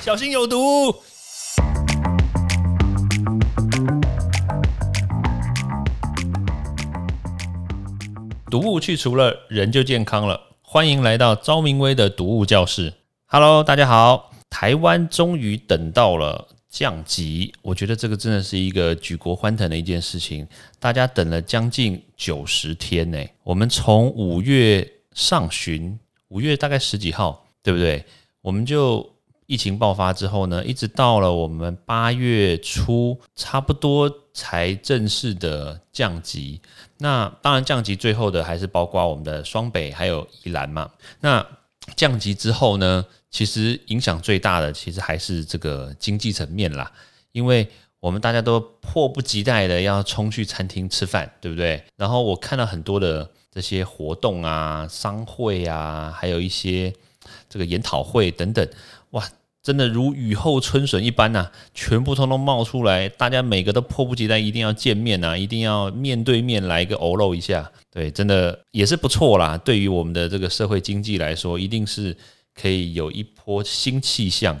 小心有毒。毒物去除了，人就健康了。欢迎来到昭明威的毒物教室。Hello，大家好，台湾终于等到了降级，我觉得这个真的是一个举国欢腾的一件事情。大家等了将近九十天呢，我们从五月上旬，五月大概十几号，对不对？我们就疫情爆发之后呢，一直到了我们八月初，差不多才正式的降级。那当然，降级最后的还是包括我们的双北还有宜兰嘛。那降级之后呢，其实影响最大的其实还是这个经济层面啦，因为我们大家都迫不及待的要冲去餐厅吃饭，对不对？然后我看到很多的这些活动啊、商会啊，还有一些。这个研讨会等等，哇，真的如雨后春笋一般呐，全部通通冒出来，大家每个都迫不及待，一定要见面呐，一定要面对面来一个偶露一下，对，真的也是不错啦。对于我们的这个社会经济来说，一定是可以有一波新气象。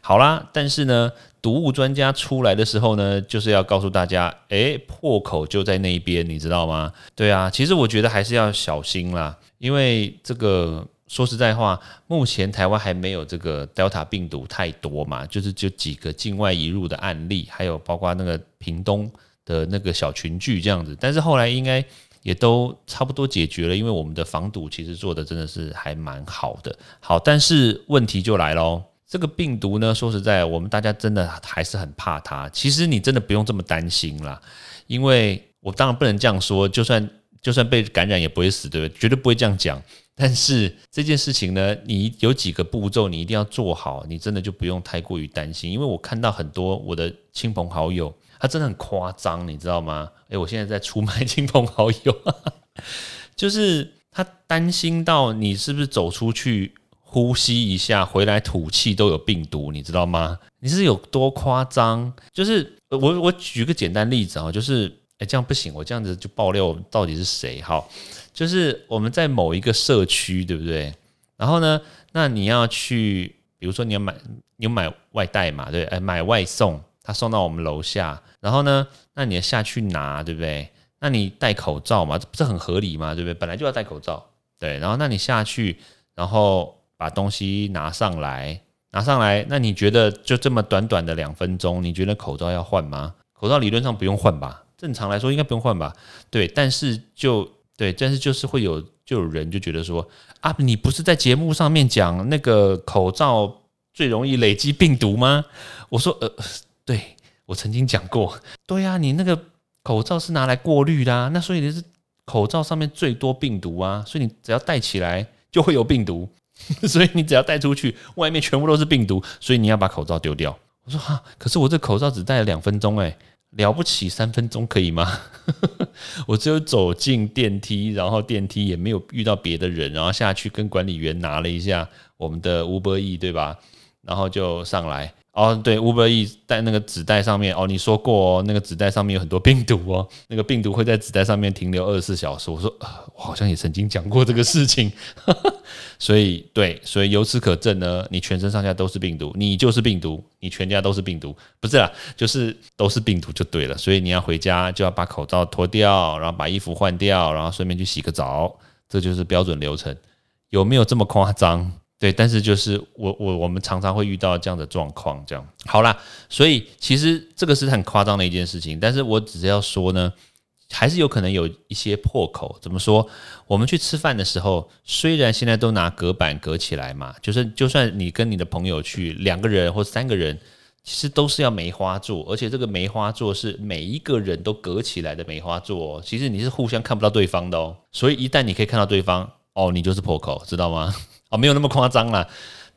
好啦，但是呢，毒物专家出来的时候呢，就是要告诉大家，诶，破口就在那一边，你知道吗？对啊，其实我觉得还是要小心啦，因为这个。说实在话，目前台湾还没有这个 Delta 病毒太多嘛，就是就几个境外移入的案例，还有包括那个屏东的那个小群聚这样子。但是后来应该也都差不多解决了，因为我们的防堵其实做的真的是还蛮好的。好，但是问题就来喽，这个病毒呢，说实在，我们大家真的还是很怕它。其实你真的不用这么担心啦，因为我当然不能这样说，就算就算被感染也不会死，对不对？绝对不会这样讲。但是这件事情呢，你有几个步骤，你一定要做好，你真的就不用太过于担心。因为我看到很多我的亲朋好友，他真的很夸张，你知道吗？诶，我现在在出卖亲朋好友，就是他担心到你是不是走出去呼吸一下，回来吐气都有病毒，你知道吗？你是有多夸张？就是我我举个简单例子啊，就是诶，这样不行，我这样子就爆料到底是谁？好。就是我们在某一个社区，对不对？然后呢，那你要去，比如说你要买，你买外带嘛，对，哎，买外送，他送到我们楼下，然后呢，那你要下去拿，对不对？那你戴口罩嘛，这不是很合理嘛，对不对？本来就要戴口罩，对，然后那你下去，然后把东西拿上来，拿上来，那你觉得就这么短短的两分钟，你觉得口罩要换吗？口罩理论上不用换吧？正常来说应该不用换吧？对，但是就对，但是就是会有就有人就觉得说啊，你不是在节目上面讲那个口罩最容易累积病毒吗？我说呃，对我曾经讲过，对呀，你那个口罩是拿来过滤的，那所以你是口罩上面最多病毒啊，所以你只要戴起来就会有病毒，所以你只要戴出去，外面全部都是病毒，所以你要把口罩丢掉。我说哈，可是我这口罩只戴了两分钟哎。了不起，三分钟可以吗？我只有走进电梯，然后电梯也没有遇到别的人，然后下去跟管理员拿了一下我们的 Uber E，对吧？然后就上来。哦，对，Uber E 带那个纸袋上面，哦，你说过哦，那个纸袋上面有很多病毒哦，那个病毒会在纸袋上面停留二十四小时。我说，我好像也曾经讲过这个事情，所以对，所以由此可证呢，你全身上下都是病毒，你就是病毒，你全家都是病毒，不是啦，就是都是病毒就对了。所以你要回家就要把口罩脱掉，然后把衣服换掉，然后顺便去洗个澡，这就是标准流程。有没有这么夸张？对，但是就是我我我们常常会遇到这样的状况，这样好啦，所以其实这个是很夸张的一件事情，但是我只是要说呢，还是有可能有一些破口。怎么说？我们去吃饭的时候，虽然现在都拿隔板隔起来嘛，就是就算你跟你的朋友去两个人或三个人，其实都是要梅花座，而且这个梅花座是每一个人都隔起来的梅花座，其实你是互相看不到对方的哦。所以一旦你可以看到对方，哦，你就是破口，知道吗？哦，没有那么夸张啦，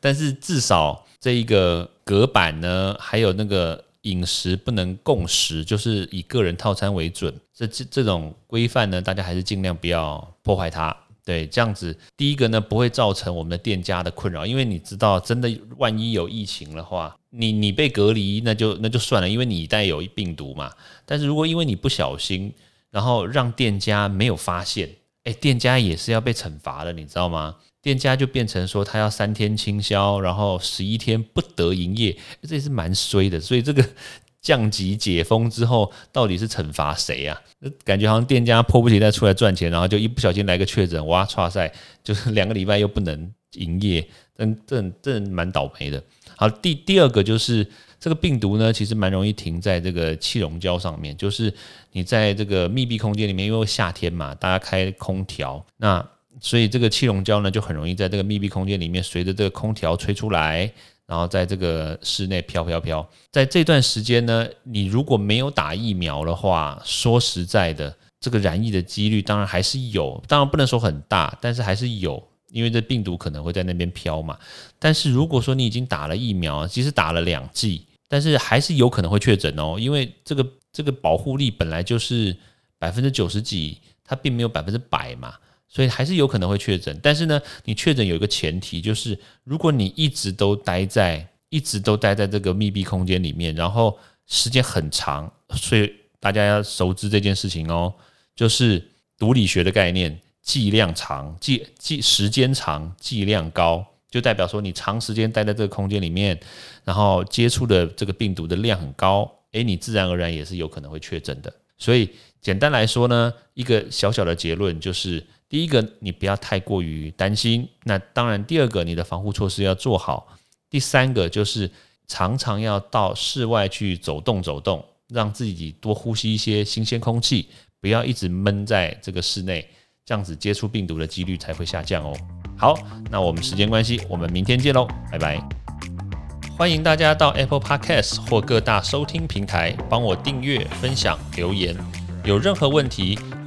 但是至少这一个隔板呢，还有那个饮食不能共食，就是以个人套餐为准。这这这种规范呢，大家还是尽量不要破坏它。对，这样子第一个呢，不会造成我们的店家的困扰，因为你知道，真的万一有疫情的话，你你被隔离，那就那就算了，因为你带有病毒嘛。但是如果因为你不小心，然后让店家没有发现，哎，店家也是要被惩罚的，你知道吗？店家就变成说他要三天清销，然后十一天不得营业，这也是蛮衰的。所以这个降级解封之后，到底是惩罚谁啊？感觉好像店家迫不及待出来赚钱，然后就一不小心来个确诊，哇，唰塞，就是两个礼拜又不能营业，真真真蛮倒霉的。好，第第二个就是这个病毒呢，其实蛮容易停在这个气溶胶上面，就是你在这个密闭空间里面，因为夏天嘛，大家开空调，那所以这个气溶胶呢就很容易在这个密闭空间里面，随着这个空调吹出来，然后在这个室内飘飘飘。在这段时间呢，你如果没有打疫苗的话，说实在的，这个染疫的几率当然还是有，当然不能说很大，但是还是有。因为这病毒可能会在那边飘嘛，但是如果说你已经打了疫苗，即使打了两剂，但是还是有可能会确诊哦。因为这个这个保护力本来就是百分之九十几，它并没有百分之百嘛，所以还是有可能会确诊。但是呢，你确诊有一个前提，就是如果你一直都待在一直都待在这个密闭空间里面，然后时间很长，所以大家要熟知这件事情哦，就是毒理学的概念。剂量长，剂剂时间长，剂量高，就代表说你长时间待在这个空间里面，然后接触的这个病毒的量很高，诶，你自然而然也是有可能会确诊的。所以简单来说呢，一个小小的结论就是：第一个，你不要太过于担心；那当然，第二个，你的防护措施要做好；第三个就是常常要到室外去走动走动，让自己多呼吸一些新鲜空气，不要一直闷在这个室内。这样子接触病毒的几率才会下降哦。好，那我们时间关系，我们明天见喽，拜拜。欢迎大家到 Apple Podcast 或各大收听平台帮我订阅、分享、留言。有任何问题